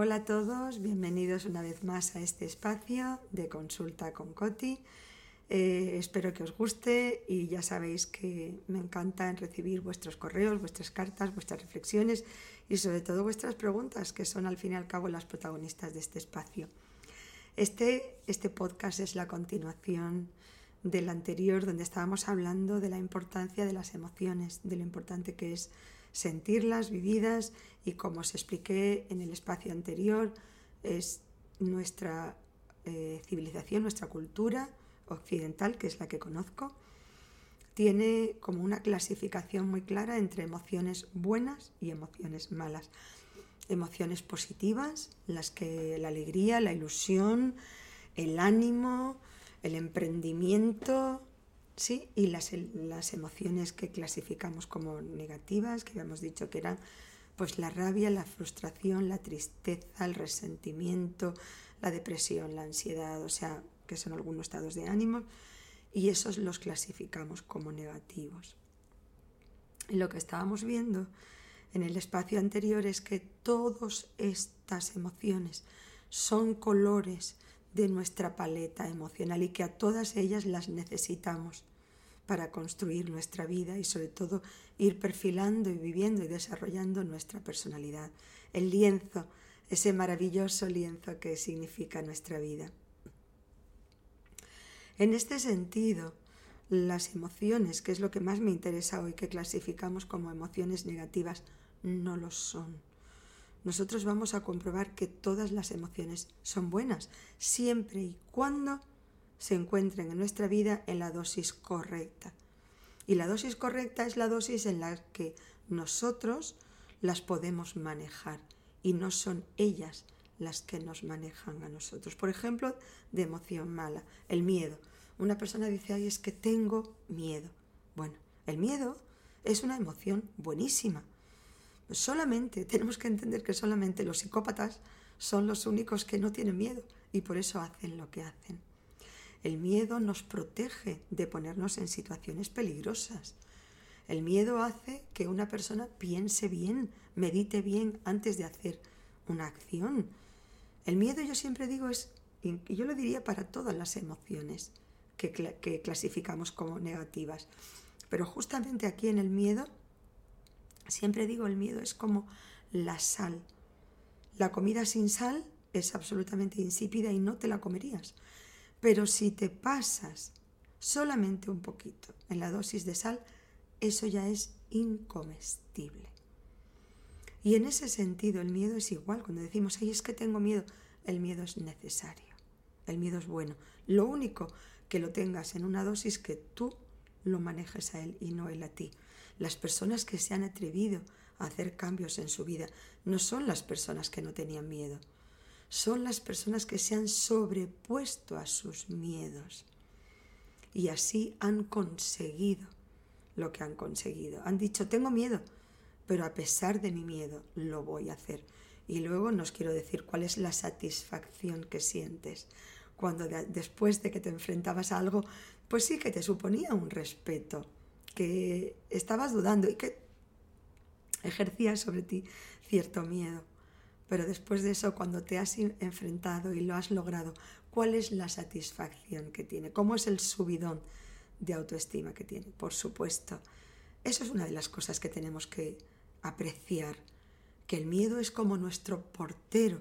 Hola a todos, bienvenidos una vez más a este espacio de consulta con Coti. Eh, espero que os guste y ya sabéis que me encanta recibir vuestros correos, vuestras cartas, vuestras reflexiones y sobre todo vuestras preguntas, que son al fin y al cabo las protagonistas de este espacio. Este, este podcast es la continuación del anterior, donde estábamos hablando de la importancia de las emociones, de lo importante que es sentirlas, vividas y como os expliqué en el espacio anterior, es nuestra eh, civilización, nuestra cultura occidental, que es la que conozco, tiene como una clasificación muy clara entre emociones buenas y emociones malas. Emociones positivas, las que la alegría, la ilusión, el ánimo, el emprendimiento, ¿sí? Y las, las emociones que clasificamos como negativas, que habíamos dicho que eran pues la rabia, la frustración, la tristeza, el resentimiento, la depresión, la ansiedad, o sea, que son algunos estados de ánimo, y esos los clasificamos como negativos. Y lo que estábamos viendo en el espacio anterior es que todas estas emociones son colores de nuestra paleta emocional y que a todas ellas las necesitamos para construir nuestra vida y sobre todo ir perfilando y viviendo y desarrollando nuestra personalidad. El lienzo, ese maravilloso lienzo que significa nuestra vida. En este sentido, las emociones, que es lo que más me interesa hoy, que clasificamos como emociones negativas, no lo son. Nosotros vamos a comprobar que todas las emociones son buenas, siempre y cuando se encuentren en nuestra vida en la dosis correcta. Y la dosis correcta es la dosis en la que nosotros las podemos manejar y no son ellas las que nos manejan a nosotros. Por ejemplo, de emoción mala, el miedo. Una persona dice, ay, es que tengo miedo. Bueno, el miedo es una emoción buenísima. Solamente, tenemos que entender que solamente los psicópatas son los únicos que no tienen miedo y por eso hacen lo que hacen. El miedo nos protege de ponernos en situaciones peligrosas. El miedo hace que una persona piense bien, medite bien antes de hacer una acción. El miedo yo siempre digo es, y yo lo diría para todas las emociones que, que clasificamos como negativas, pero justamente aquí en el miedo, siempre digo el miedo es como la sal. La comida sin sal es absolutamente insípida y no te la comerías. Pero si te pasas solamente un poquito en la dosis de sal, eso ya es incomestible. Y en ese sentido el miedo es igual. Cuando decimos, ay, es que tengo miedo, el miedo es necesario. El miedo es bueno. Lo único que lo tengas en una dosis que tú lo manejes a él y no él a ti. Las personas que se han atrevido a hacer cambios en su vida no son las personas que no tenían miedo son las personas que se han sobrepuesto a sus miedos y así han conseguido lo que han conseguido. Han dicho, tengo miedo, pero a pesar de mi miedo lo voy a hacer. Y luego nos quiero decir cuál es la satisfacción que sientes cuando después de que te enfrentabas a algo, pues sí que te suponía un respeto, que estabas dudando y que ejercía sobre ti cierto miedo. Pero después de eso, cuando te has enfrentado y lo has logrado, ¿cuál es la satisfacción que tiene? ¿Cómo es el subidón de autoestima que tiene? Por supuesto, eso es una de las cosas que tenemos que apreciar, que el miedo es como nuestro portero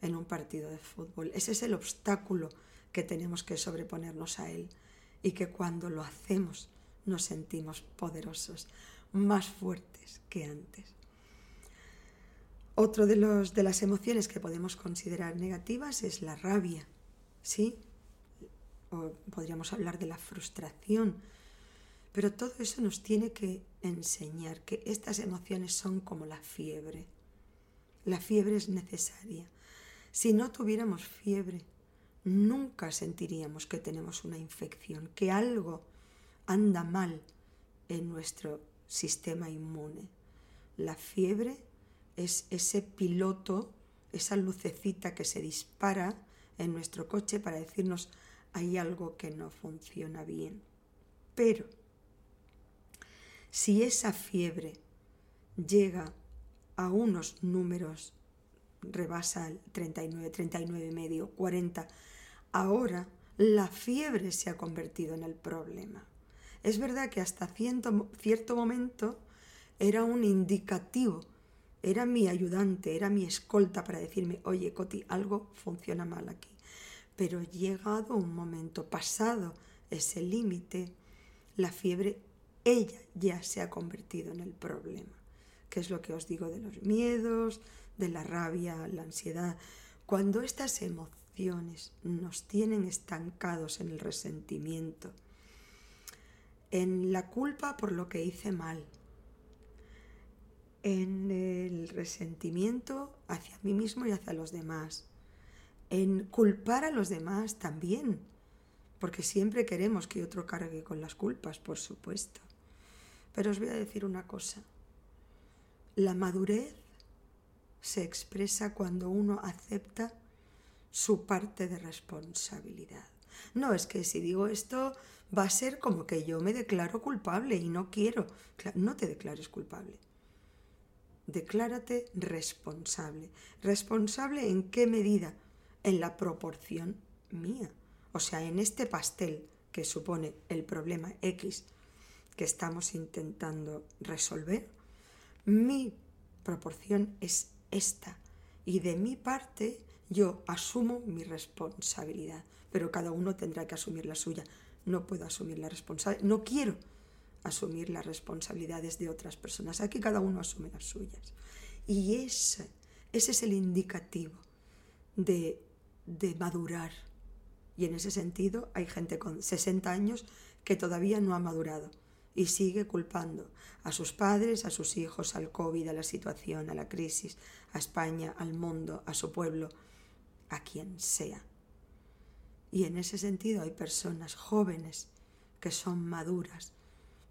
en un partido de fútbol. Ese es el obstáculo que tenemos que sobreponernos a él y que cuando lo hacemos nos sentimos poderosos, más fuertes que antes. Otro de, los, de las emociones que podemos considerar negativas es la rabia, ¿sí? O podríamos hablar de la frustración, pero todo eso nos tiene que enseñar que estas emociones son como la fiebre. La fiebre es necesaria. Si no tuviéramos fiebre, nunca sentiríamos que tenemos una infección, que algo anda mal en nuestro sistema inmune. La fiebre es ese piloto, esa lucecita que se dispara en nuestro coche para decirnos hay algo que no funciona bien. Pero si esa fiebre llega a unos números rebasa el 39, 39 y medio, 40. Ahora la fiebre se ha convertido en el problema. Es verdad que hasta cierto, momento era un indicativo, era mi ayudante, era mi escolta para decirme, oye, Coti, algo funciona mal aquí. Pero llegado un momento, pasado ese límite, la fiebre, ella ya se ha convertido en el problema, que es lo que os digo de los miedos, de la rabia, la ansiedad. Cuando estas emociones nos tienen estancados en el resentimiento, en la culpa por lo que hice mal, en el resentimiento hacia mí mismo y hacia los demás, en culpar a los demás también, porque siempre queremos que otro cargue con las culpas, por supuesto. Pero os voy a decir una cosa, la madurez se expresa cuando uno acepta su parte de responsabilidad. No es que si digo esto va a ser como que yo me declaro culpable y no quiero. No te declares culpable. Declárate responsable. ¿Responsable en qué medida? En la proporción mía. O sea, en este pastel que supone el problema X que estamos intentando resolver, mi proporción es esta. Y de mi parte yo asumo mi responsabilidad, pero cada uno tendrá que asumir la suya. No puedo asumir la responsabilidad, no quiero asumir las responsabilidades de otras personas. Aquí cada uno asume las suyas. Y ese, ese es el indicativo de, de madurar. Y en ese sentido hay gente con 60 años que todavía no ha madurado y sigue culpando a sus padres, a sus hijos, al COVID, a la situación, a la crisis, a España, al mundo, a su pueblo, a quien sea. Y en ese sentido hay personas jóvenes que son maduras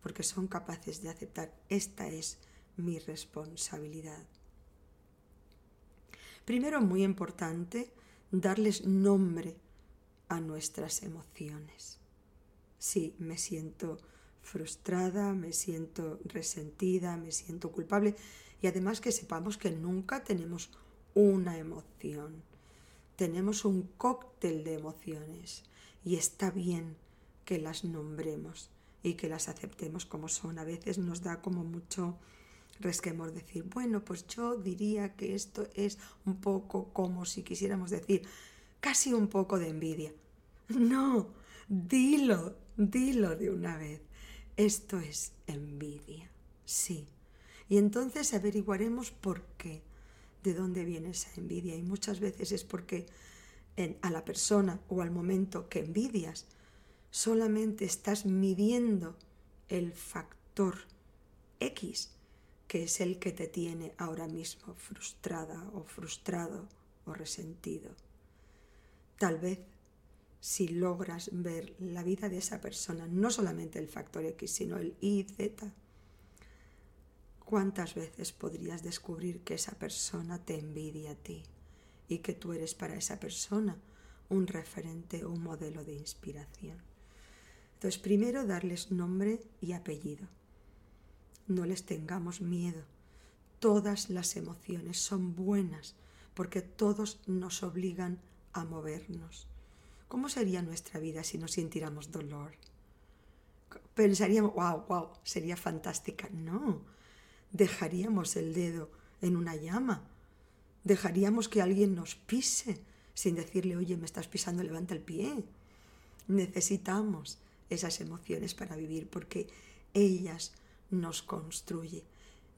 porque son capaces de aceptar esta es mi responsabilidad. Primero, muy importante, darles nombre a nuestras emociones. Sí, me siento frustrada, me siento resentida, me siento culpable y además que sepamos que nunca tenemos una emoción, tenemos un cóctel de emociones y está bien que las nombremos y que las aceptemos como son. A veces nos da como mucho resquemor decir, bueno, pues yo diría que esto es un poco como si quisiéramos decir, casi un poco de envidia. No, dilo, dilo de una vez. Esto es envidia, sí. Y entonces averiguaremos por qué, de dónde viene esa envidia. Y muchas veces es porque a la persona o al momento que envidias, solamente estás midiendo el factor X, que es el que te tiene ahora mismo frustrada o frustrado o resentido. Tal vez si logras ver la vida de esa persona, no solamente el factor X, sino el Y, Z, ¿cuántas veces podrías descubrir que esa persona te envidia a ti y que tú eres para esa persona un referente o un modelo de inspiración? Entonces, primero darles nombre y apellido. No les tengamos miedo. Todas las emociones son buenas porque todos nos obligan a movernos ¿Cómo sería nuestra vida si no sintiéramos dolor? Pensaríamos, wow, wow, sería fantástica. No, dejaríamos el dedo en una llama. Dejaríamos que alguien nos pise sin decirle, oye, me estás pisando, levanta el pie. Necesitamos esas emociones para vivir porque ellas nos construyen,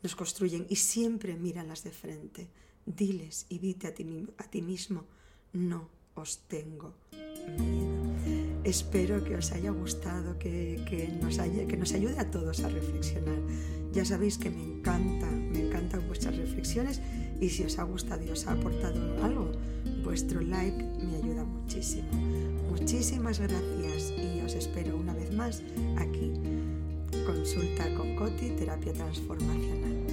nos construyen y siempre míralas de frente. Diles y dite a ti, a ti mismo, no os tengo Espero que os haya gustado, que, nos que nos ayude a todos a reflexionar. Ya sabéis que me encanta, me encantan vuestras reflexiones y si os ha gustado y os ha aportado algo, vuestro like me ayuda muchísimo. Muchísimas gracias y os espero una vez más aquí. Consulta con Coti, terapia transformacional.